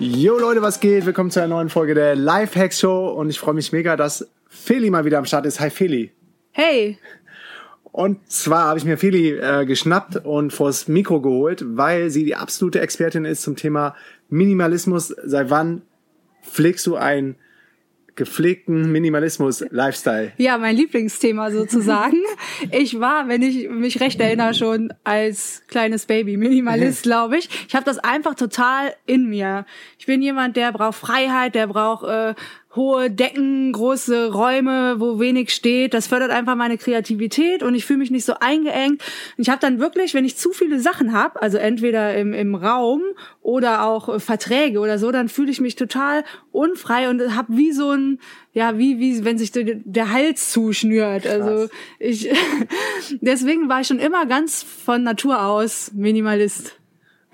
Jo Leute, was geht? Willkommen zu einer neuen Folge der Lifehacks Show und ich freue mich mega, dass Feli mal wieder am Start ist. Hi Feli. Hey. Und zwar habe ich mir Feli äh, geschnappt und vors Mikro geholt, weil sie die absolute Expertin ist zum Thema Minimalismus. Seit wann pflegst du ein gepflegten Minimalismus-Lifestyle. Ja, mein Lieblingsthema sozusagen. ich war, wenn ich mich recht erinnere, schon als kleines Baby Minimalist, glaube ich. Ich habe das einfach total in mir. Ich bin jemand, der braucht Freiheit, der braucht äh, hohe Decken, große Räume, wo wenig steht. Das fördert einfach meine Kreativität und ich fühle mich nicht so eingeengt. Ich habe dann wirklich, wenn ich zu viele Sachen habe, also entweder im, im Raum oder auch äh, Verträge oder so, dann fühle ich mich total unfrei und habe wie so ein, ja, wie, wie wenn sich der Hals zuschnürt. Also ich, deswegen war ich schon immer ganz von Natur aus Minimalist.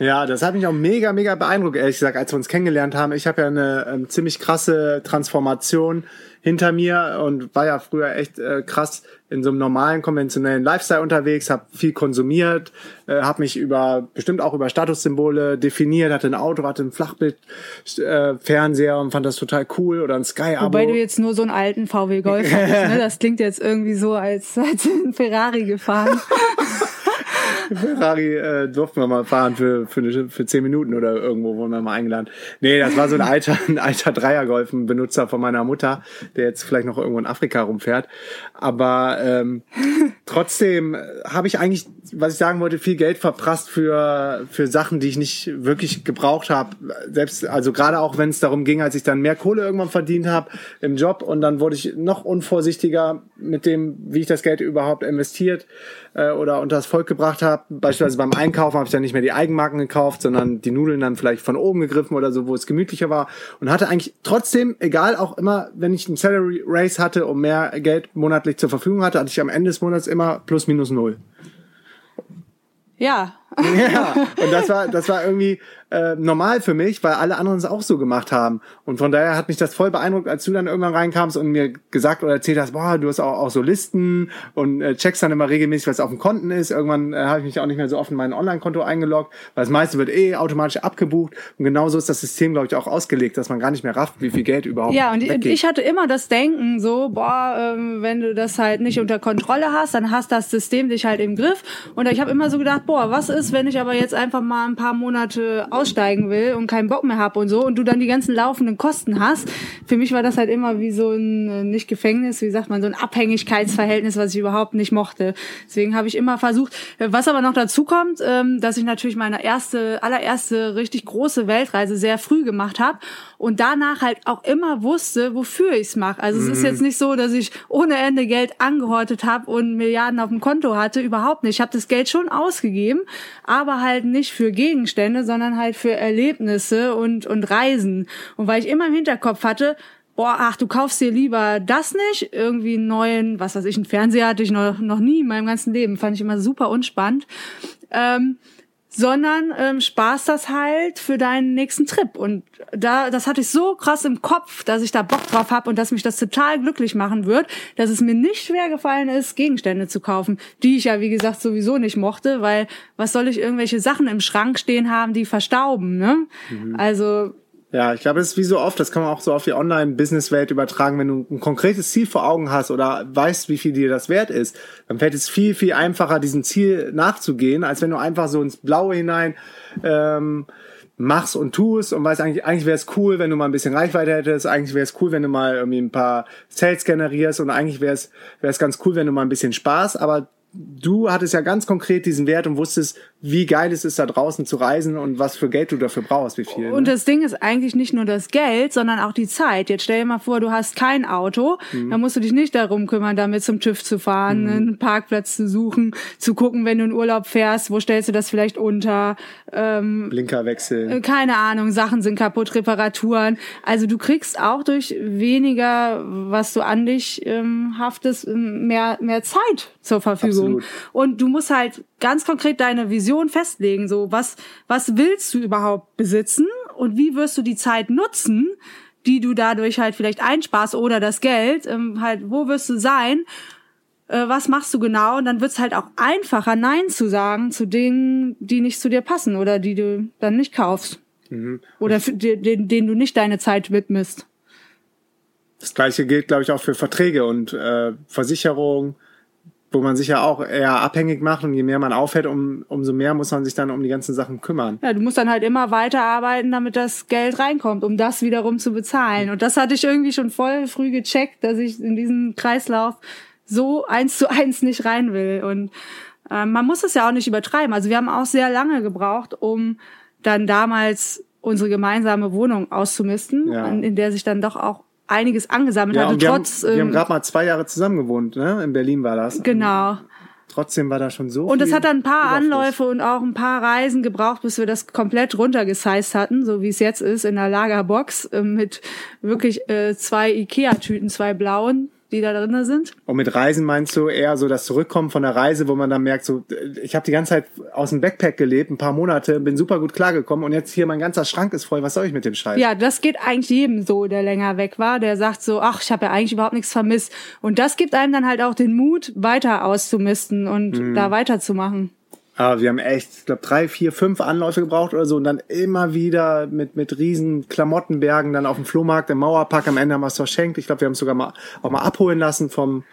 Ja, das hat mich auch mega, mega beeindruckt, ehrlich gesagt, als wir uns kennengelernt haben. Ich habe ja eine ähm, ziemlich krasse Transformation hinter mir und war ja früher echt äh, krass in so einem normalen, konventionellen Lifestyle unterwegs, habe viel konsumiert, äh, habe mich über bestimmt auch über Statussymbole definiert, hatte ein Auto, hatte ein Flachbild-Fernseher äh, und fand das total cool oder ein Sky-Abo. Wobei du jetzt nur so einen alten VW Golf hast, ne? Das klingt jetzt irgendwie so, als, als ein Ferrari gefahren. Ferrari äh, durften wir mal fahren für, für, eine, für zehn Minuten oder irgendwo wurden wir mal eingeladen. Nee, das war so ein alter, ein alter Dreiergolf, ein Benutzer von meiner Mutter, der jetzt vielleicht noch irgendwo in Afrika rumfährt. Aber ähm, trotzdem habe ich eigentlich, was ich sagen wollte, viel Geld verprasst für, für Sachen, die ich nicht wirklich gebraucht habe. Selbst, also gerade auch wenn es darum ging, als ich dann mehr Kohle irgendwann verdient habe im Job und dann wurde ich noch unvorsichtiger mit dem, wie ich das Geld überhaupt investiert äh, oder unter das Volk gebracht habe. Beispielsweise beim Einkaufen habe ich dann nicht mehr die Eigenmarken gekauft, sondern die Nudeln dann vielleicht von oben gegriffen oder so, wo es gemütlicher war. Und hatte eigentlich trotzdem, egal auch immer, wenn ich ein Salary Race hatte und mehr Geld monatlich zur Verfügung hatte, hatte ich am Ende des Monats immer plus minus null. Ja. Ja, und das war, das war irgendwie äh, normal für mich, weil alle anderen es auch so gemacht haben. Und von daher hat mich das voll beeindruckt, als du dann irgendwann reinkamst und mir gesagt oder erzählt hast, boah, du hast auch, auch so Listen und äh, checkst dann immer regelmäßig, was auf dem Konten ist. Irgendwann äh, habe ich mich auch nicht mehr so oft in mein Online-Konto eingeloggt, weil das meiste wird eh automatisch abgebucht. Und genauso ist das System, glaube ich, auch ausgelegt, dass man gar nicht mehr rafft, wie viel Geld überhaupt Ja, und weggeht. ich hatte immer das Denken so, boah, ähm, wenn du das halt nicht unter Kontrolle hast, dann hast das System dich halt im Griff. Und ich habe immer so gedacht, boah, was ist, wenn ich aber jetzt einfach mal ein paar Monate aussteigen will und keinen Bock mehr hab und so und du dann die ganzen laufenden Kosten hast. Für mich war das halt immer wie so ein, äh, nicht Gefängnis, wie sagt man, so ein Abhängigkeitsverhältnis, was ich überhaupt nicht mochte. Deswegen habe ich immer versucht, was aber noch dazu kommt, ähm, dass ich natürlich meine erste, allererste richtig große Weltreise sehr früh gemacht habe und danach halt auch immer wusste, wofür ich's mache. Also es ist jetzt nicht so, dass ich ohne Ende Geld angehortet habe und Milliarden auf dem Konto hatte, überhaupt nicht. Ich habe das Geld schon ausgegeben, aber halt nicht für Gegenstände, sondern halt für Erlebnisse und und Reisen. Und weil ich immer im Hinterkopf hatte, boah, ach, du kaufst dir lieber das nicht, irgendwie einen neuen, was weiß ich, einen Fernseher hatte ich noch, noch nie in meinem ganzen Leben, fand ich immer super unspannend. Ähm, sondern ähm, sparst das halt für deinen nächsten Trip. Und da, das hatte ich so krass im Kopf, dass ich da Bock drauf habe und dass mich das total glücklich machen wird, dass es mir nicht schwer gefallen ist, Gegenstände zu kaufen, die ich ja, wie gesagt, sowieso nicht mochte, weil was soll ich irgendwelche Sachen im Schrank stehen haben, die verstauben, ne? Also Ja, ich glaube, das ist wie so oft, das kann man auch so auf die Online-Business-Welt übertragen, wenn du ein konkretes Ziel vor Augen hast oder weißt, wie viel dir das wert ist, dann fällt es viel, viel einfacher, diesem Ziel nachzugehen, als wenn du einfach so ins Blaue hinein ähm, machst und tust und weißt eigentlich, eigentlich wäre es cool, wenn du mal ein bisschen Reichweite hättest, eigentlich wäre es cool, wenn du mal irgendwie ein paar Sales generierst und eigentlich wäre es ganz cool, wenn du mal ein bisschen Spaß, aber du hattest ja ganz konkret diesen Wert und wusstest, wie geil es ist, da draußen zu reisen und was für Geld du dafür brauchst, wie viel. Und ne? das Ding ist eigentlich nicht nur das Geld, sondern auch die Zeit. Jetzt stell dir mal vor, du hast kein Auto, Mhm. dann musst du dich nicht darum kümmern, damit zum TÜV zu fahren, einen Parkplatz zu suchen, zu gucken, wenn du in Urlaub fährst, wo stellst du das vielleicht unter, ähm, Blinker wechseln. äh, keine Ahnung, Sachen sind kaputt, Reparaturen. Also du kriegst auch durch weniger, was du an dich ähm, haftest, mehr, mehr Zeit zur Verfügung. Absolut. Und du musst halt ganz konkret deine Vision festlegen. So, was, was willst du überhaupt besitzen und wie wirst du die Zeit nutzen, die du dadurch halt vielleicht einsparst oder das Geld, ähm, halt, wo wirst du sein? Äh, was machst du genau? Und dann wird's halt auch einfacher, Nein zu sagen zu Dingen, die nicht zu dir passen oder die du dann nicht kaufst. Oder für, den, denen du nicht deine Zeit widmest. Das gleiche gilt, glaube ich, auch für Verträge und äh, Versicherung, wo man sich ja auch eher abhängig macht und je mehr man aufhört, um, umso mehr muss man sich dann um die ganzen Sachen kümmern. Ja, du musst dann halt immer weiterarbeiten, damit das Geld reinkommt, um das wiederum zu bezahlen. Und das hatte ich irgendwie schon voll früh gecheckt, dass ich in diesen Kreislauf so eins zu eins nicht rein will. Und äh, man muss es ja auch nicht übertreiben. Also wir haben auch sehr lange gebraucht, um dann damals unsere gemeinsame Wohnung auszumisten, Ja. in, in der sich dann doch auch einiges angesammelt Ja, hatte. wir trotz, haben, wir haben ähm, gerade mal zwei Jahre zusammen gewohnt, ne? In Berlin war das. genau. Trotzdem war da schon so Und es hat dann ein paar Überfluss. Anläufe und auch ein paar Reisen gebraucht, bis wir das komplett runtergesized hatten, so wie es jetzt ist, in der Lagerbox äh, mit wirklich äh, zwei Ikea-Tüten, zwei blauen, die da drin sind. Und mit Reisen meinst du eher so das Zurückkommen von der Reise, wo man dann merkt, so ich habe die ganze Zeit aus dem Backpack gelebt, ein paar Monate, bin super gut klargekommen und jetzt hier mein ganzer Schrank ist voll. Was soll ich mit dem Scheiß? Ja, das geht eigentlich jedem so, der länger weg war, der sagt so, ach, ich habe ja eigentlich überhaupt nichts vermisst. Und das gibt einem dann halt auch den Mut, weiter auszumisten und da weiterzumachen. Aber wir haben echt, ich glaube, drei, vier, fünf Anläufe gebraucht oder so und dann immer wieder mit, mit riesen Klamottenbergen dann auf dem Flohmarkt im Mauerpark. Am Ende haben wir es verschenkt. Ich glaube, wir haben es sogar mal auch mal abholen lassen vom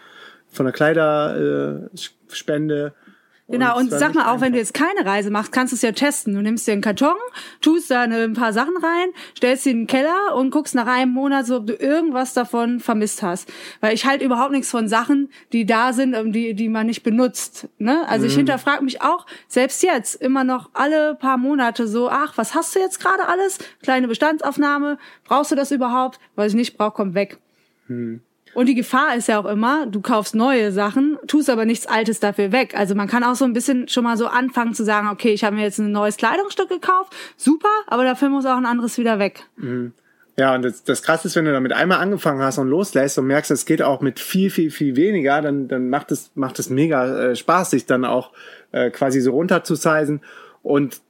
von der Kleiderspende. Äh. Genau, und war sag mal, auch wenn du jetzt keine Reise machst, kannst du es ja testen. Du nimmst dir einen Karton, tust da ein paar Sachen rein, stellst sie in den Keller und guckst nach einem Monat so, ob du irgendwas davon vermisst hast. Weil ich halt überhaupt nichts von Sachen, die da sind, die, die man nicht benutzt. Ne? Also Mhm. ich hinterfrage mich auch, selbst jetzt, immer noch alle paar Monate so, ach, was hast du jetzt gerade alles? Kleine Bestandsaufnahme, brauchst du das überhaupt? Was ich nicht brauche, kommt weg. Und die Gefahr ist ja auch immer, du kaufst neue Sachen, tust aber nichts Altes dafür weg. Also man kann auch so ein bisschen schon mal so anfangen zu sagen, okay, ich habe mir jetzt ein neues Kleidungsstück gekauft, super, aber dafür muss auch ein anderes wieder weg. Ja, und das, das Krasse ist, wenn du damit einmal angefangen hast und loslässt und merkst, es geht auch mit viel, viel, viel weniger, dann, dann macht es, macht es mega äh, Spaß, sich dann auch äh, quasi so runter zu sizen. Und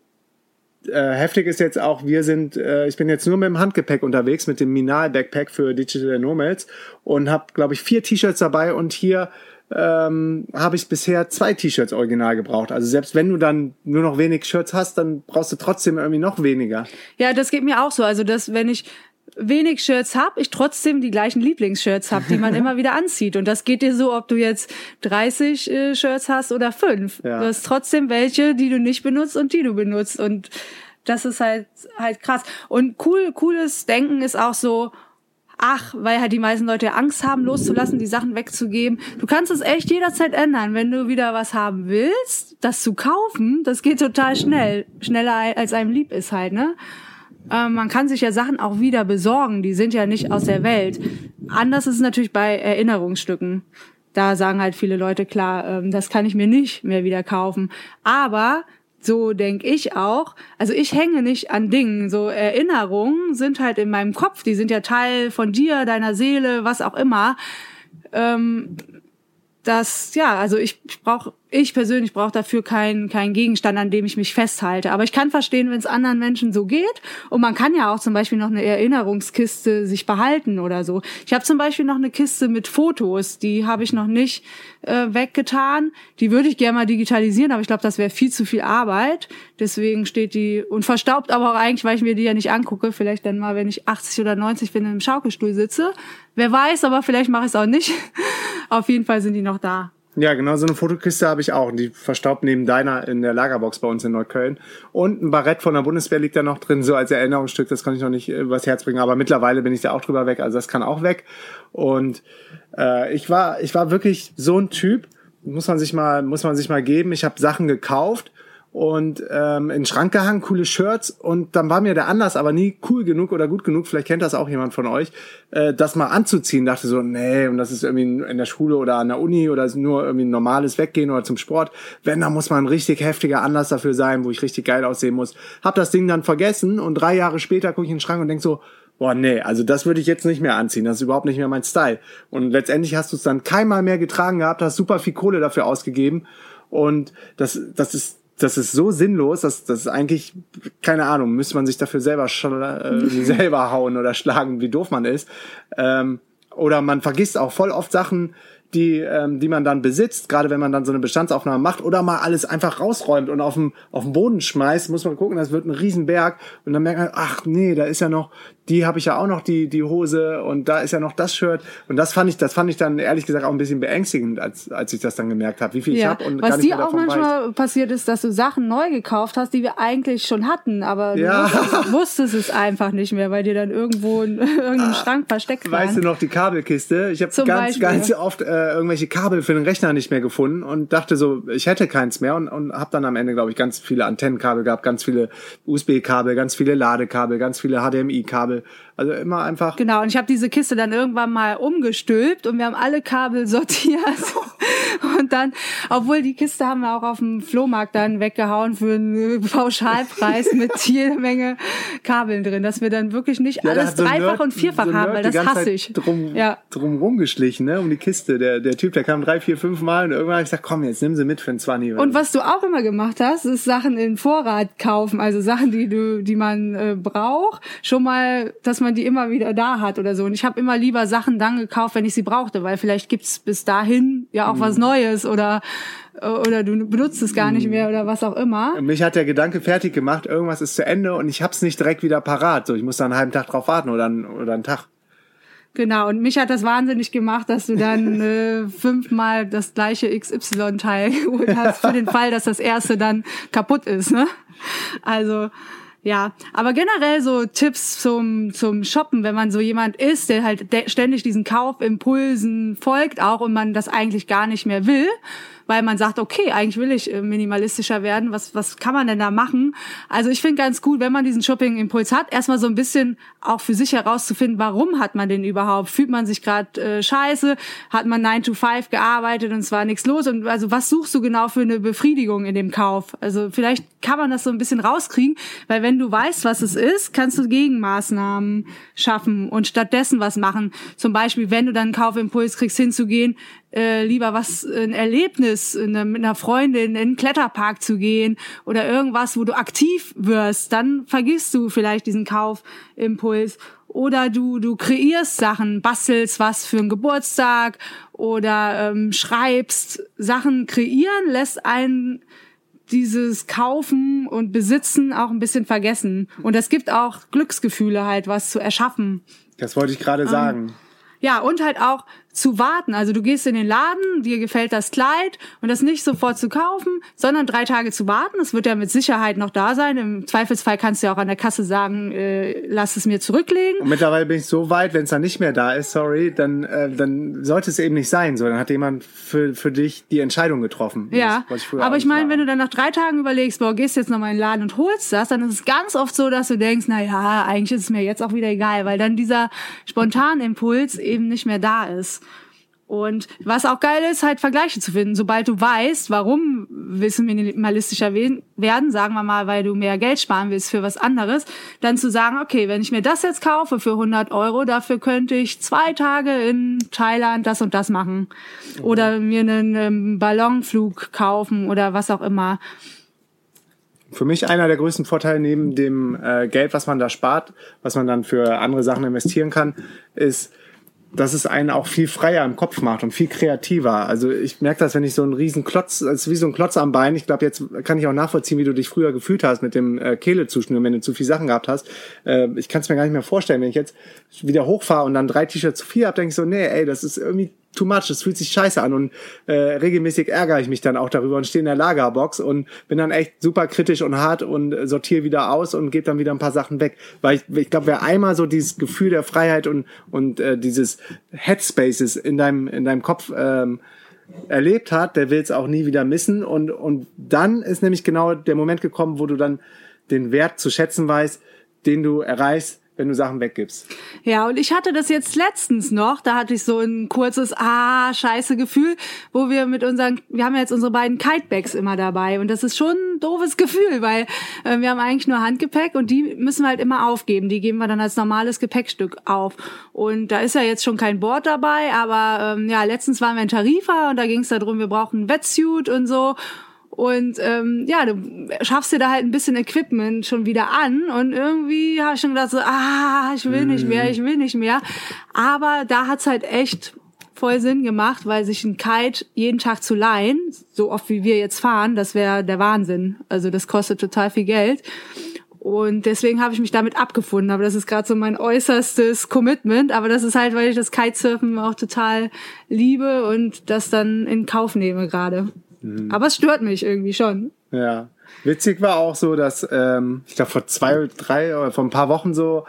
äh, heftig ist jetzt auch, wir sind, äh, ich bin jetzt nur mit dem Handgepäck unterwegs, mit dem Minal Backpack für Digital Nomads und habe, glaube ich, vier T-Shirts dabei und hier ähm, habe ich bisher zwei T-Shirts original gebraucht. Also selbst wenn du dann nur noch wenig Shirts hast, dann brauchst du trotzdem irgendwie noch weniger. Ja, das geht mir auch so. Also dass wenn ich wenig Shirts hab, ich trotzdem die gleichen Lieblingsshirts hab, die man immer wieder anzieht. Und das geht dir so, ob du jetzt 30 äh, Shirts hast oder fünf. Ja. Du hast trotzdem welche, die du nicht benutzt und die du benutzt. Und das ist halt halt krass. Und cool, cooles Denken ist auch so, ach, weil halt die meisten Leute Angst haben, loszulassen, die Sachen wegzugeben. Du kannst es echt jederzeit ändern. Wenn du wieder was haben willst, das zu kaufen, das geht total schnell. Schneller als einem lieb ist halt, ne? Ähm, man kann sich ja Sachen auch wieder besorgen, die sind ja nicht aus der Welt. Anders ist es natürlich bei Erinnerungsstücken. Da sagen halt viele Leute, klar, ähm, das kann ich mir nicht mehr wieder kaufen. Aber so denk ich auch. Also ich hänge nicht an Dingen. So Erinnerungen sind halt in meinem Kopf. Die sind ja Teil von dir, deiner Seele, was auch immer. Ähm, das, ja, also ich, ich brauche, ich persönlich brauche dafür keinen keinen Gegenstand, an dem ich mich festhalte. Aber ich kann verstehen, wenn es anderen Menschen so geht. Und man kann ja auch zum Beispiel noch eine Erinnerungskiste sich behalten oder so. Ich habe zum Beispiel noch eine Kiste mit Fotos, die habe ich noch nicht äh, weggetan. Die würde ich gerne mal digitalisieren, aber ich glaube, das wäre viel zu viel Arbeit. Deswegen steht die und verstaubt aber auch eigentlich, weil ich mir die ja nicht angucke. Vielleicht dann mal, wenn ich 80 oder 90 bin, im Schaukelstuhl sitze. Wer weiß, aber vielleicht mache ich es auch nicht. Auf jeden Fall sind die noch da. Ja, genau so eine Fotokiste habe ich auch. Die verstaubt neben deiner in der Lagerbox bei uns in Neukölln. Und ein Barett von der Bundeswehr liegt da noch drin, so als Erinnerungsstück. Das kann ich noch nicht äh, übers Herz bringen. Aber mittlerweile bin ich da auch drüber weg. Also das kann auch weg. Und äh, ich war, ich war wirklich so ein Typ. Muss man sich mal, muss man sich mal geben. Ich habe Sachen gekauft und ähm, in den Schrank gehangen, coole Shirts und dann war mir der Anlass aber nie cool genug oder gut genug, vielleicht kennt das auch jemand von euch, äh, das mal anzuziehen. Dachte so, nee, und das ist irgendwie in der Schule oder an der Uni oder nur irgendwie ein normales Weggehen oder zum Sport. Wenn, da muss man ein richtig heftiger Anlass dafür sein, wo ich richtig geil aussehen muss. Hab das Ding dann vergessen und drei Jahre später gucke ich in den Schrank und denk so, boah, nee, also das würde ich jetzt nicht mehr anziehen. Das ist überhaupt nicht mehr mein Style. Und letztendlich hast du es dann keinmal mehr getragen gehabt, hast super viel Kohle dafür ausgegeben. Und das, das ist das ist so sinnlos, dass das ist eigentlich, keine Ahnung, müsste man sich dafür selber, äh, selber hauen oder schlagen, wie doof man ist. Ähm, oder man vergisst auch voll oft Sachen, die, ähm, die man dann besitzt, gerade wenn man dann so eine Bestandsaufnahme macht oder mal alles einfach rausräumt und auf dem, auf den Boden schmeißt, muss man gucken, das wird ein Riesenberg und dann merkt man, ach nee, da ist ja noch, die habe ich ja auch noch die, die Hose und da ist ja noch das Shirt und das fand ich, das fand ich dann ehrlich gesagt auch ein bisschen beängstigend, als, als ich das dann gemerkt habe, wie viel ja. ich habe und Was gar nicht dir auch manchmal weiß. passiert ist, dass du Sachen neu gekauft hast, die wir eigentlich schon hatten, aber du Ja. wusstest, wusstest es einfach nicht mehr, weil die dann irgendwo in irgendeinem Schrank versteckt waren. Weißt du noch die Kabelkiste? Ich habe ganz, Beispiel. ganz oft äh, irgendwelche Kabel für den Rechner nicht mehr gefunden und dachte so, ich hätte keins mehr und, und habe dann am Ende, glaube ich, ganz viele Antennenkabel gehabt, ganz viele USB-Kabel, ganz viele Ladekabel, ganz viele Also immer einfach. Genau, und ich habe diese Kiste dann irgendwann mal umgestülpt und wir haben alle Kabel sortiert. Und dann, obwohl die Kiste haben wir auch auf dem Flohmarkt dann weggehauen für einen Pauschalpreis mit jede Menge Kabeln drin, dass wir dann wirklich nicht Ja, alles so dreifach Nerd- und vierfach so haben, weil das hasse ich. Drum, Ja. drum rumgeschlichen, ne, um die Kiste. Der, der Typ, der kam drei, vier, fünf Mal und irgendwann habe ich gesagt, komm, jetzt nimm sie mit für ein 20. Und was du auch immer gemacht hast, ist Sachen in Vorrat kaufen, also Sachen, die du, die man äh, braucht, schon mal, dass man die immer wieder da hat oder so. Und ich habe immer lieber Sachen dann gekauft, wenn ich sie brauchte, weil vielleicht gibt's bis dahin ja auch was Mhm. Neues oder oder du benutzt es gar nicht mehr oder was auch immer. Mich hat der Gedanke fertig gemacht, irgendwas ist zu Ende und ich hab's nicht direkt wieder parat. So, ich muss da einen halben Tag drauf warten oder, einen, oder einen Tag. Genau. Und mich hat das wahnsinnig gemacht, dass du dann äh, fünfmal das gleiche XY-Teil geholt hast für den Fall, dass das erste dann kaputt ist. Ne? Also ja, aber generell so Tipps zum zum Shoppen, wenn man so jemand ist, der halt ständig diesen Kaufimpulsen folgt auch und man das eigentlich gar nicht mehr will, weil man sagt, okay, eigentlich will ich äh, minimalistischer werden. Was was kann man denn da machen? Also ich finde ganz gut, wenn man diesen Shopping-Impuls hat, erstmal so ein bisschen auch für sich herauszufinden, warum hat man den überhaupt? Fühlt man sich gerade äh, scheiße? Hat man 9 to 5 gearbeitet und es war nichts los? Und also was suchst du genau für eine Befriedigung in dem Kauf? Also vielleicht kann man das so ein bisschen rauskriegen, weil wenn du weißt, was es ist, kannst du Gegenmaßnahmen schaffen und stattdessen was machen. Zum Beispiel, wenn du dann einen Kaufimpuls kriegst, hinzugehen, äh, lieber was, ein Erlebnis mit einer Freundin in einen Kletterpark zu gehen oder irgendwas, wo du aktiv wirst, dann vergisst du vielleicht diesen Kaufimpuls. Oder du, du kreierst Sachen, bastelst was für einen Geburtstag oder ähm, schreibst Sachen kreieren, lässt einen dieses Kaufen und Besitzen auch ein bisschen vergessen. Und es gibt auch Glücksgefühle halt, was zu erschaffen. Das wollte ich gerade sagen. Ja, und halt auch zu warten. Also du gehst in den Laden, dir gefällt das Kleid und das nicht sofort zu kaufen, sondern drei Tage zu warten. Es wird ja mit Sicherheit noch da sein. Im Zweifelsfall kannst du ja auch an der Kasse sagen, äh, lass es mir zurücklegen. Und mittlerweile bin ich so weit, wenn es dann nicht mehr da ist, sorry, dann, äh, dann sollte es eben nicht sein. So, dann hat jemand für, für dich die Entscheidung getroffen. Ja, Das auch aber ich meine, wenn du dann nach drei Tagen überlegst, boah, gehst jetzt nochmal in den Laden und holst das, dann ist es ganz oft so, dass du denkst, na ja, eigentlich ist es mir jetzt auch wieder egal, weil dann dieser Spontanimpuls eben nicht mehr da ist. Und was auch geil ist, halt Vergleiche zu finden. Sobald du weißt, warum willst du minimalistischer we- werden, sagen wir mal, weil du mehr Geld sparen willst für was anderes, dann zu sagen, okay, wenn ich mir das jetzt kaufe für 100 Euro, dafür könnte ich zwei Tage in Thailand das und das machen. Oder mir einen ähm, Ballonflug kaufen oder was auch immer. Für mich einer der größten Vorteile neben dem äh, Geld, was man da spart, was man dann für andere Sachen investieren kann, ist, dass es einen auch viel freier im Kopf macht und viel kreativer. Also ich merke das, wenn ich so einen riesen Klotz, als wie so ein Klotz am Bein, ich glaube, jetzt kann ich auch nachvollziehen, wie du dich früher gefühlt hast mit dem äh, Kehle zuschnüren, wenn du zu viel Sachen gehabt hast. Äh, ich kann es mir gar nicht mehr vorstellen, wenn ich jetzt wieder hochfahre und dann drei T-Shirts zu viel habe, denke ich so, nee, ey, das ist irgendwie too much, es fühlt sich scheiße an und äh, regelmäßig ärgere ich mich dann auch darüber und stehe in der Lagerbox und bin dann echt super kritisch und hart und sortiere wieder aus und gebe dann wieder ein paar Sachen weg. Weil ich, ich glaube, wer einmal so dieses Gefühl der Freiheit und, und äh, dieses Headspaces in deinem, in deinem Kopf ähm, erlebt hat, der will es auch nie wieder missen. Und, und dann ist nämlich genau der Moment gekommen, wo du dann den Wert zu schätzen weißt, den du erreichst, wenn du Sachen weggibst. Ja, und ich hatte das jetzt letztens noch, da hatte ich so ein kurzes ah scheiße Gefühl, wo wir mit unseren wir haben ja jetzt unsere beiden Kitebags immer dabei und das ist schon ein doofes Gefühl, weil äh, wir haben eigentlich nur Handgepäck und die müssen wir halt immer aufgeben, die geben wir dann als normales Gepäckstück auf. Und da ist ja jetzt schon kein Board dabei, aber ähm, ja, letztens waren wir in Tarifa und da ging es darum, wir brauchen ein Wetsuit und so und ähm, ja, du schaffst dir da halt ein bisschen Equipment schon wieder an und irgendwie habe ich schon gedacht so, ah, ich will nicht mehr, ich will nicht mehr. Aber da hat's halt echt voll Sinn gemacht, weil sich ein Kite jeden Tag zu leihen, so oft wie wir jetzt fahren, das wäre der Wahnsinn. Also das kostet total viel Geld. Und deswegen habe ich mich damit abgefunden. Aber das ist gerade so mein äußerstes Commitment. Aber das ist halt, weil ich das Kitesurfen auch total liebe und das dann in Kauf nehme gerade. Mhm. Aber es stört mich irgendwie schon. Ja. Witzig war auch so, dass ähm, ich glaube vor zwei, drei oder vor ein paar Wochen so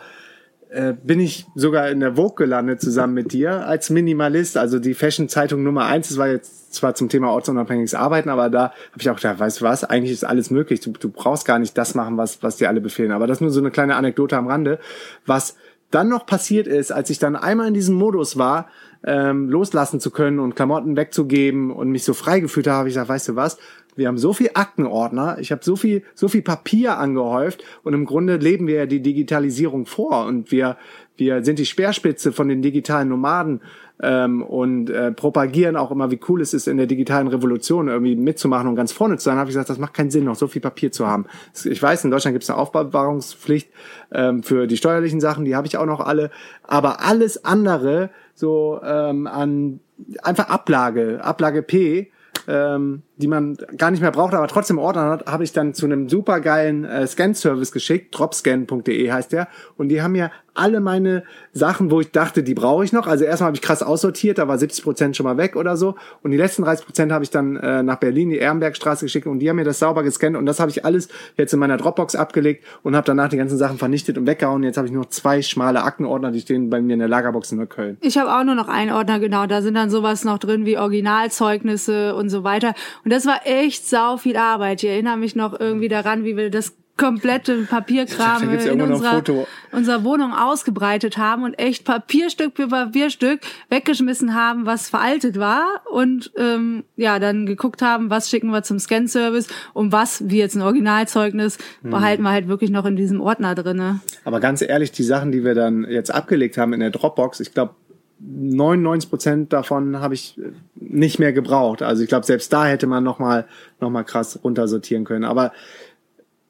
äh, bin ich sogar in der Vogue gelandet zusammen mit dir als Minimalist, also die Fashion-Zeitung Nummer eins. Das war jetzt zwar zum Thema ortsunabhängiges Arbeiten, aber da habe ich auch gedacht, weißt du was, eigentlich ist alles möglich. Du, du brauchst gar nicht das machen, was, was dir alle befehlen. Aber das ist nur so eine kleine Anekdote am Rande. Was dann noch passiert ist, als ich dann einmal in diesem Modus war, ähm, loslassen zu können und Klamotten wegzugeben und mich so frei gefühlt habe, habe ich gesagt, weißt du was, wir haben so viel Aktenordner, ich habe so viel, so viel Papier angehäuft und im Grunde leben wir ja die Digitalisierung vor und wir, wir sind die Speerspitze von den digitalen Nomaden ähm, und äh, propagieren auch immer, wie cool es ist, in der digitalen Revolution irgendwie mitzumachen und ganz vorne zu sein, habe ich gesagt, das macht keinen Sinn, noch so viel Papier zu haben. Ich weiß, in Deutschland gibt es eine Aufbewahrungspflicht ähm, für die steuerlichen Sachen, die habe ich auch noch alle, aber alles andere so ähm, an einfach Ablage, Ablage P, ähm, die man gar nicht mehr braucht, aber trotzdem Ordner hat, habe ich dann zu einem supergeilen äh, Scan-Service geschickt, dropscan.de heißt der. Und die haben mir alle meine Sachen, wo ich dachte, die brauche ich noch. Also erstmal habe ich krass aussortiert, da war 70 Prozent schon mal weg oder so. Und die letzten 30 Prozent habe ich dann äh, nach Berlin, die Ehrenbergstraße geschickt und die haben mir das sauber gescannt. Und das habe ich alles jetzt in meiner Dropbox abgelegt und habe danach die ganzen Sachen vernichtet und weggehauen. Jetzt habe ich nur zwei schmale Aktenordner, die stehen bei mir in der Lagerbox in Köln. Ich habe auch nur noch einen Ordner, genau. Da sind dann sowas noch drin wie Originalzeugnisse und so weiter. Und das war echt sau viel Arbeit. Ich erinnere mich noch irgendwie daran, wie wir das komplette Papierkram in unserer, unserer Wohnung ausgebreitet haben und echt Papierstück für Papierstück weggeschmissen haben, was veraltet war und ähm, ja dann geguckt haben, was schicken wir zum Scan-Service und was wie jetzt ein Originalzeugnis hm. behalten wir halt wirklich noch in diesem Ordner drinne. Aber ganz ehrlich, die Sachen, die wir dann jetzt abgelegt haben in der Dropbox, ich glaube 99 Prozent davon habe ich nicht mehr gebraucht. Also ich glaube, selbst da hätte man noch mal, noch mal krass runtersortieren können. Aber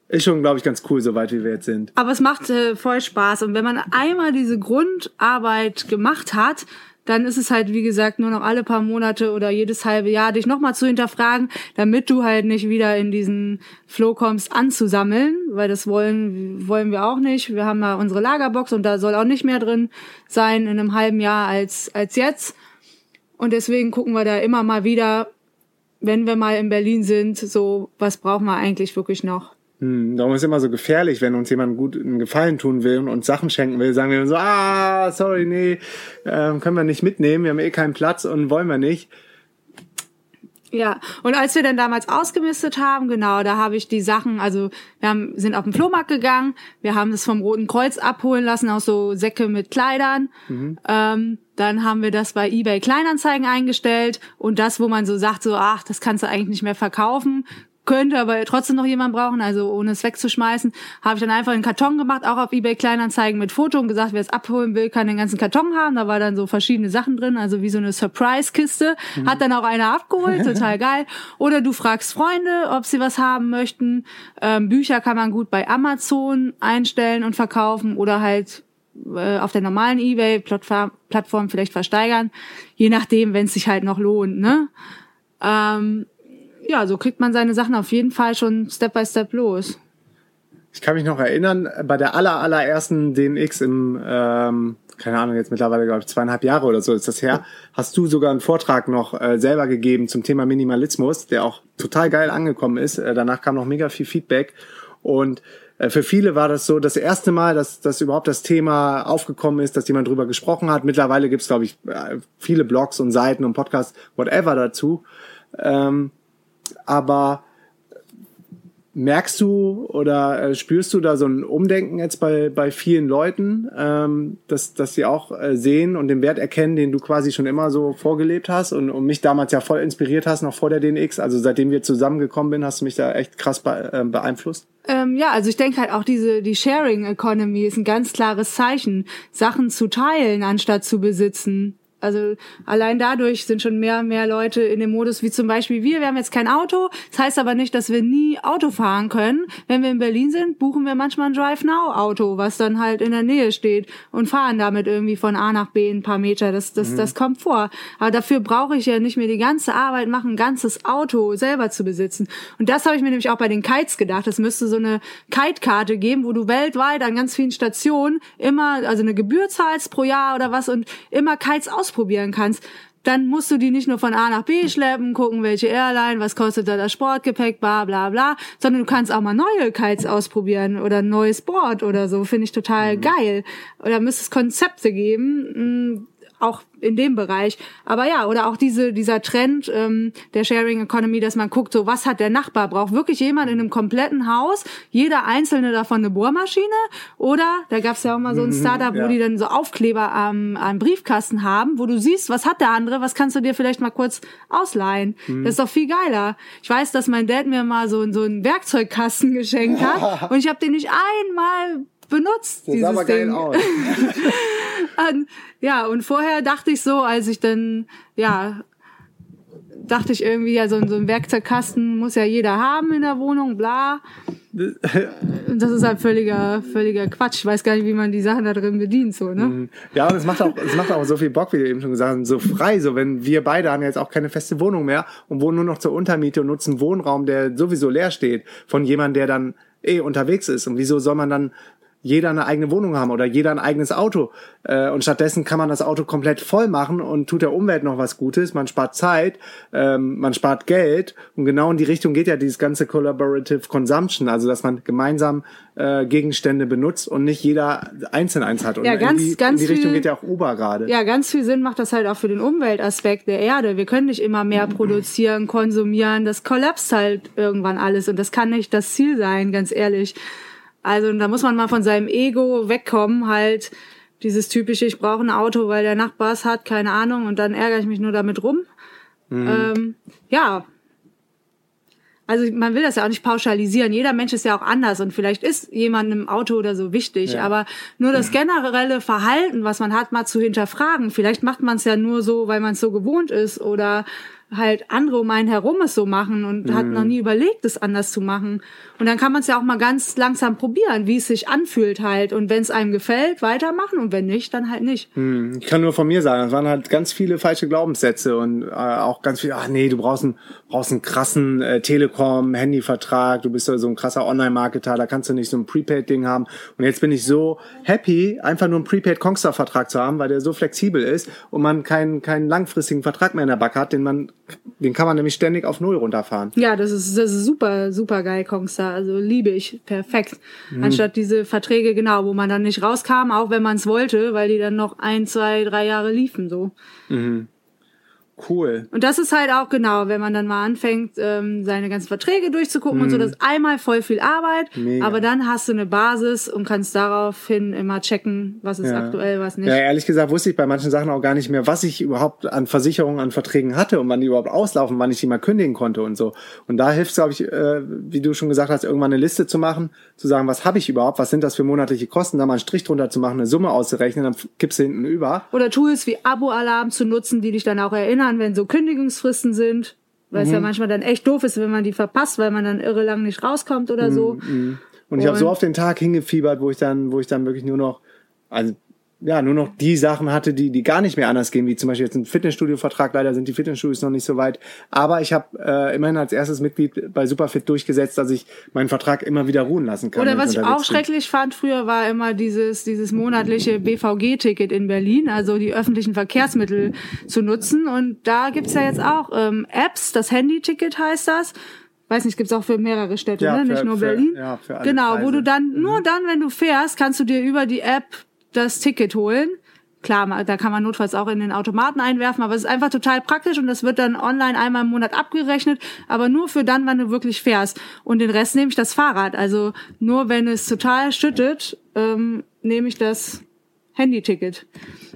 ist schon, glaube ich, ganz cool, so weit wie wir jetzt sind. Aber es macht äh, voll Spaß. Und wenn man einmal diese Grundarbeit gemacht hat, dann ist es halt, wie gesagt, nur noch alle paar Monate oder jedes halbe Jahr dich nochmal zu hinterfragen, damit du halt nicht wieder in diesen Flow kommst, anzusammeln, weil das wollen, wollen wir auch nicht. Wir haben ja unsere Lagerbox und da soll auch nicht mehr drin sein in einem halben Jahr als, als jetzt. Und deswegen gucken wir da immer mal wieder, wenn wir mal in Berlin sind, so, was brauchen wir eigentlich wirklich noch? Hm, darum ist es immer so gefährlich, wenn uns jemand gut einen Gefallen tun will und uns Sachen schenken will, sagen wir so, ah, sorry, nee, äh, können wir nicht mitnehmen, wir haben eh keinen Platz und wollen wir nicht. Ja, und als wir dann damals ausgemistet haben, genau, da habe ich die Sachen, also wir haben, sind auf den Flohmarkt gegangen, wir haben das vom Roten Kreuz abholen lassen, auch so Säcke mit Kleidern. Mhm. Ähm, dann haben wir das bei eBay Kleinanzeigen eingestellt und das, wo man so sagt, so, ach, das kannst du eigentlich nicht mehr verkaufen, könnte aber trotzdem noch jemand brauchen, also ohne es wegzuschmeißen, habe ich dann einfach einen Karton gemacht, auch auf eBay Kleinanzeigen mit Foto und gesagt, wer es abholen will, kann den ganzen Karton haben. Da war dann so verschiedene Sachen drin, also wie so eine Surprise-Kiste. Mhm. Hat dann auch einer abgeholt, total geil. Oder du fragst Freunde, ob sie was haben möchten. Ähm, Bücher kann man gut bei Amazon einstellen und verkaufen oder halt äh, auf der normalen eBay-Plattform vielleicht versteigern, je nachdem, wenn es sich halt noch lohnt. Ne? Ähm, ja, so kriegt man seine Sachen auf jeden Fall schon Step by Step los. Ich kann mich noch erinnern, bei der aller, allerersten DNX im ähm, keine Ahnung, jetzt mittlerweile, glaube ich, zweieinhalb Jahre oder so ist das her, hast du sogar einen Vortrag noch äh, selber gegeben zum Thema Minimalismus, der auch total geil angekommen ist. Äh, danach kam noch mega viel Feedback und äh, für viele war das so das erste Mal, dass, dass überhaupt das Thema aufgekommen ist, dass jemand drüber gesprochen hat. Mittlerweile gibt's glaube ich, äh, viele Blogs und Seiten und Podcasts, whatever dazu. Ähm, aber merkst du oder äh, spürst du da so ein Umdenken jetzt bei, bei vielen Leuten, ähm, dass, dass sie auch äh, sehen und den Wert erkennen, den du quasi schon immer so vorgelebt hast und, und mich damals ja voll inspiriert hast, noch vor der DNX? Also seitdem wir zusammengekommen sind, hast du mich da echt krass be äh, beeinflusst? Ähm, ja, also ich denke halt auch diese die Sharing Economy ist ein ganz klares Zeichen, Sachen zu teilen anstatt zu besitzen. Also allein dadurch sind schon mehr und mehr Leute in dem Modus, wie zum Beispiel wir. Wir haben jetzt kein Auto. Das heißt aber nicht, dass wir nie Auto fahren können. Wenn wir in Berlin sind, buchen wir manchmal ein Drive-Now-Auto, was dann halt in der Nähe steht und fahren damit irgendwie von A nach B ein paar Meter. Das, das, mhm. das kommt vor. Aber dafür brauche ich ja nicht mehr die ganze Arbeit machen, ein ganzes Auto selber zu besitzen. Und das habe ich mir nämlich auch bei den Kites gedacht. Es müsste so eine Kite-Karte geben, wo du weltweit an ganz vielen Stationen immer, also eine Gebühr zahlst pro Jahr oder was und immer Kites aus ausprobieren kannst, dann musst du die nicht nur von A nach B schleppen, gucken, welche Airline, was kostet da das Sportgepäck, bla bla bla, sondern du kannst auch mal neue Kites ausprobieren oder ein neues Board oder so, finde ich total mhm. geil. Oder müsste es Konzepte geben, mm, auch in dem Bereich. Aber ja, oder auch diese, dieser Trend ähm, der Sharing Economy, dass man guckt, so was hat der Nachbar? Braucht wirklich jemand in einem kompletten Haus, jeder einzelne davon eine Bohrmaschine? Oder, da gab es ja auch mal so ein mhm, Startup, ja. wo die dann so Aufkleber am, am Briefkasten haben, wo du siehst, was hat der andere, was kannst du dir vielleicht mal kurz ausleihen? Mhm. Das ist doch viel geiler. Ich weiß, dass mein Dad mir mal so, so einen Werkzeugkasten geschenkt hat und ich habe den nicht einmal benutzt. Das sah aber geil Ding. aus. und, ja, und vorher dachte ich so, als ich dann, ja, dachte ich irgendwie, ja, so, so ein Werkzeugkasten muss ja jeder haben in der Wohnung, bla. Das ist halt völliger, völliger Quatsch. Ich weiß gar nicht, wie man die Sachen da drin bedient, so, ne? Mhm. Ja, und es macht auch, es macht auch so viel Bock, wie du eben schon gesagt hast, so frei, so wenn wir beide haben jetzt auch keine feste Wohnung mehr und wohnen nur noch zur Untermiete und nutzen Wohnraum, der sowieso leer steht, von jemandem, der dann eh unterwegs ist. Und wieso soll man dann jeder eine eigene Wohnung haben oder jeder ein eigenes Auto. Äh, und stattdessen kann man das Auto komplett voll machen und tut der Umwelt noch was Gutes. Man spart Zeit, ähm, man spart Geld. Und genau in die Richtung geht ja dieses ganze Collaborative Consumption, also dass man gemeinsam äh, Gegenstände benutzt und nicht jeder einzeln eins hat. Und ja, ganz, in die, ganz in die Richtung viel, geht ja auch Uber gerade. Ja, ganz viel Sinn macht das halt auch für den Umweltaspekt der Erde. Wir können nicht immer mehr produzieren, konsumieren. Das kollapst halt irgendwann alles und das kann nicht das Ziel sein, ganz ehrlich. Also da muss man mal von seinem Ego wegkommen, halt dieses typische, ich brauche ein Auto, weil der Nachbar es hat, keine Ahnung, und dann ärgere ich mich nur damit rum. Mhm. Ähm, ja. Also man will das ja auch nicht pauschalisieren. Jeder Mensch ist ja auch anders und vielleicht ist jemandem Auto oder so wichtig, ja. aber nur das generelle Verhalten, was man hat, mal zu hinterfragen. Vielleicht macht man es ja nur so, weil man es so gewohnt ist oder halt andere um einen herum es so machen und mhm. hat noch nie überlegt, es anders zu machen. Und dann kann man es ja auch mal ganz langsam probieren, wie es sich anfühlt halt. Und wenn es einem gefällt, weitermachen und wenn nicht, dann halt nicht. Mhm. Ich kann nur von mir sagen, es waren halt ganz viele falsche Glaubenssätze und äh, auch ganz viel, ach nee, du brauchst einen, brauchst einen krassen äh, Telekom-Handyvertrag, du bist ja so ein krasser Online-Marketer, da kannst du nicht so ein Prepaid-Ding haben. Und jetzt bin ich so happy, einfach nur einen Prepaid-Kongstar-Vertrag zu haben, weil der so flexibel ist und man keinen, keinen langfristigen Vertrag mehr in der Backe hat, den man den kann man nämlich ständig auf Null runterfahren. Ja, das ist, das ist super, super geil, Kongstar. Also liebe ich. Perfekt. Mhm. Anstatt diese Verträge, genau, wo man dann nicht rauskam, auch wenn man es wollte, weil die dann noch ein, zwei, drei Jahre liefen, so. Mhm. Cool. Und das ist halt auch genau, wenn man dann mal anfängt, ähm, seine ganzen Verträge durchzugucken mm. und so, mhm. das ist einmal voll viel Arbeit, Mega. aber dann hast du eine Basis und kannst daraufhin immer checken, was ist ja. aktuell, was nicht. Ja, ehrlich gesagt wusste ich bei manchen Sachen auch gar nicht mehr, was ich überhaupt an Versicherungen, an Verträgen hatte und wann die überhaupt auslaufen, wann ich die mal kündigen konnte und so. Und da hilft es, glaube ich, äh, wie du schon gesagt hast, irgendwann eine Liste zu machen, zu sagen, was habe ich überhaupt, was sind das für monatliche Kosten, da mal einen Strich drunter zu machen, eine Summe auszurechnen, dann kippst du hinten über. Oder Tools wie Abo-Alarm zu nutzen, die dich dann auch erinnern, erinnern, wenn so Kündigungsfristen sind, weil mhm. es ja mhm. manchmal dann echt doof ist, wenn man die verpasst, weil man dann irre lang nicht rauskommt oder so. Mhm. Und ich habe so auf den Tag hingefiebert, wo ich dann, wo ich dann wirklich nur noch, also ja, nur noch die Sachen hatte, die, die gar nicht mehr anders gehen, wie zum Beispiel jetzt ein Fitnessstudio-Vertrag. Leider sind die Fitnessstudios noch nicht so weit. Aber ich habe äh, immerhin als erstes Mitglied bei Superfit durchgesetzt, dass ich meinen Vertrag immer wieder ruhen lassen kann. Oder was ich auch schrecklich fand früher, war immer dieses, dieses monatliche BVG-Ticket in Berlin, also die öffentlichen Verkehrsmittel zu nutzen. Und da gibt's ja jetzt auch ähm, Apps, das Handy-Ticket heißt das. Weiß nicht, gibt's auch für mehrere Städte, Ja, ne? für- nicht nur für- Berlin. ja, für alle genau, wo Preise. Mhm. du dann, nur dann, wenn du fährst, kannst du dir über die App das Ticket holen. Klar, da kann man notfalls auch in den Automaten einwerfen, aber es ist einfach total praktisch und das wird dann online einmal im Monat abgerechnet, aber nur für dann, wann du wirklich fährst. Und den Rest nehme ich das Fahrrad. Also nur wenn es total schüttet, ähm, nehme ich das Handyticket.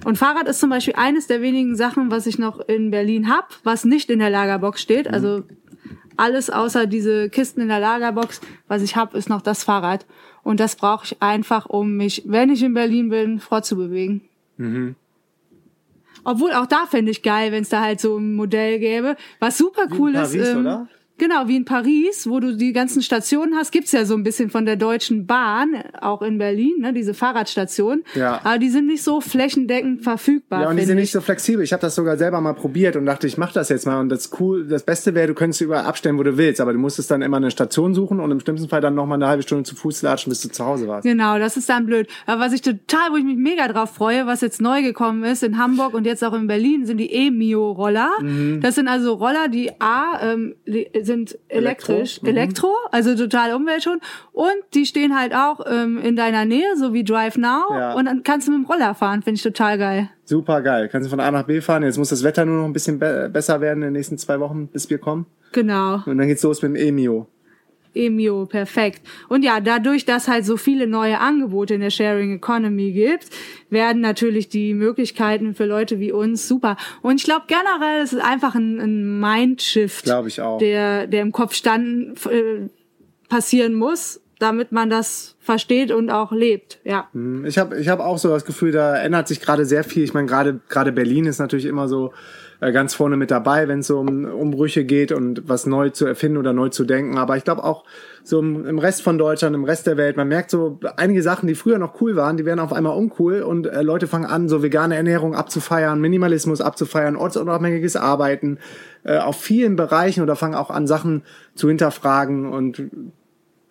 Und Fahrrad ist zum Beispiel eines der wenigen Sachen, was ich noch in Berlin hab, was nicht in der Lagerbox steht. Also alles außer diese Kisten in der Lagerbox, was ich hab, ist noch das Fahrrad. Und das brauche ich einfach, um mich, wenn ich in Berlin bin, fortzubewegen. Obwohl auch da fände ich geil, wenn es da halt so ein Modell gäbe. Was super cool ist. Paris, oder? Genau, wie in Paris, wo du die ganzen Stationen hast, gibt's ja so ein bisschen von der Deutschen Bahn, auch in Berlin, ne, diese Fahrradstationen. Ja. Aber die sind nicht so flächendeckend verfügbar. Ja, und die sind ich. nicht so flexibel. Ich habe das sogar selber mal probiert und dachte, ich mache das jetzt mal. Und das cool, das Beste wäre, du könntest überall abstellen, wo du willst, aber du musstest dann immer eine Station suchen und im schlimmsten Fall dann noch mal eine halbe Stunde zu Fuß latschen, bis du zu Hause warst. Genau, das ist dann blöd. Aber was ich total, wo ich mich mega drauf freue, was jetzt neu gekommen ist in Hamburg und jetzt auch in Berlin, sind die E-Mio-Roller. Mhm. Das sind also Roller, die A, ähm, li- sind elektrisch, Elektro, Elektro, mhm. also total umweltschonend. Und die stehen halt auch ähm, in deiner Nähe, so wie Drive Now. Ja. Und dann kannst du mit dem Roller fahren, finde ich total geil. Super geil. Kannst du von A nach B fahren. Jetzt muss das Wetter nur noch ein bisschen be besser werden in den nächsten zwei Wochen, bis wir kommen. Genau. Und dann geht's los mit dem Emio. Emio, perfekt. Und ja, dadurch, dass halt so viele neue Angebote in der Sharing Economy gibt, werden natürlich die Möglichkeiten für Leute wie uns super. Und ich glaube generell, es ist einfach ein, ein Mindshift, Glaube ich auch. der, der im Kopf stand, äh, passieren muss, damit man das versteht und auch lebt. Ja. Ich habe ich hab auch so das Gefühl, da ändert sich gerade sehr viel. Ich meine, gerade gerade Berlin ist natürlich immer so ganz vorne mit dabei, wenn es so um Umbrüche geht und was neu zu erfinden oder neu zu denken. Aber ich glaube auch so im, im Rest von Deutschland, im Rest der Welt, man merkt so einige Sachen, die früher noch cool waren, die werden auf einmal uncool und äh, Leute fangen an, so vegane Ernährung abzufeiern, Minimalismus abzufeiern, ortsunabhängiges Arbeiten äh, auf vielen Bereichen oder fangen auch an, Sachen zu hinterfragen und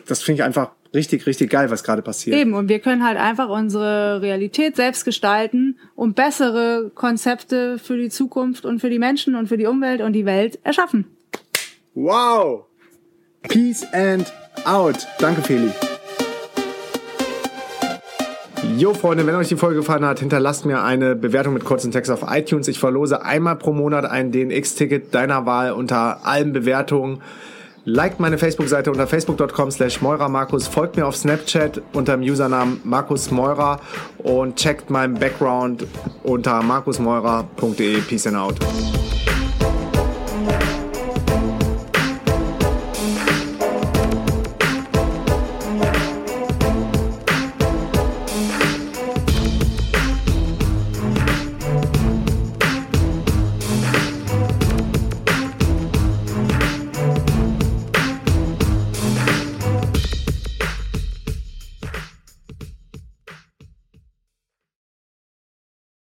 das finde ich einfach richtig, richtig geil, was gerade passiert. Eben, und wir können halt einfach unsere Realität selbst gestalten und bessere Konzepte für die Zukunft und für die Menschen und für die Umwelt und die Welt erschaffen. Wow! Peace and out. Danke, Feli. Jo, Freunde, wenn euch die Folge gefallen hat, hinterlasst mir eine Bewertung mit kurzem Text auf iTunes. Ich verlose einmal pro Monat ein DNX-Ticket deiner Wahl unter allen Bewertungen. Liked meine Facebook-Seite unter facebook.com slash Markus, folgt mir auf Snapchat unter dem Usernamen Markus Meurer und checkt meinen Background unter markusmeurer.de. Peace and out.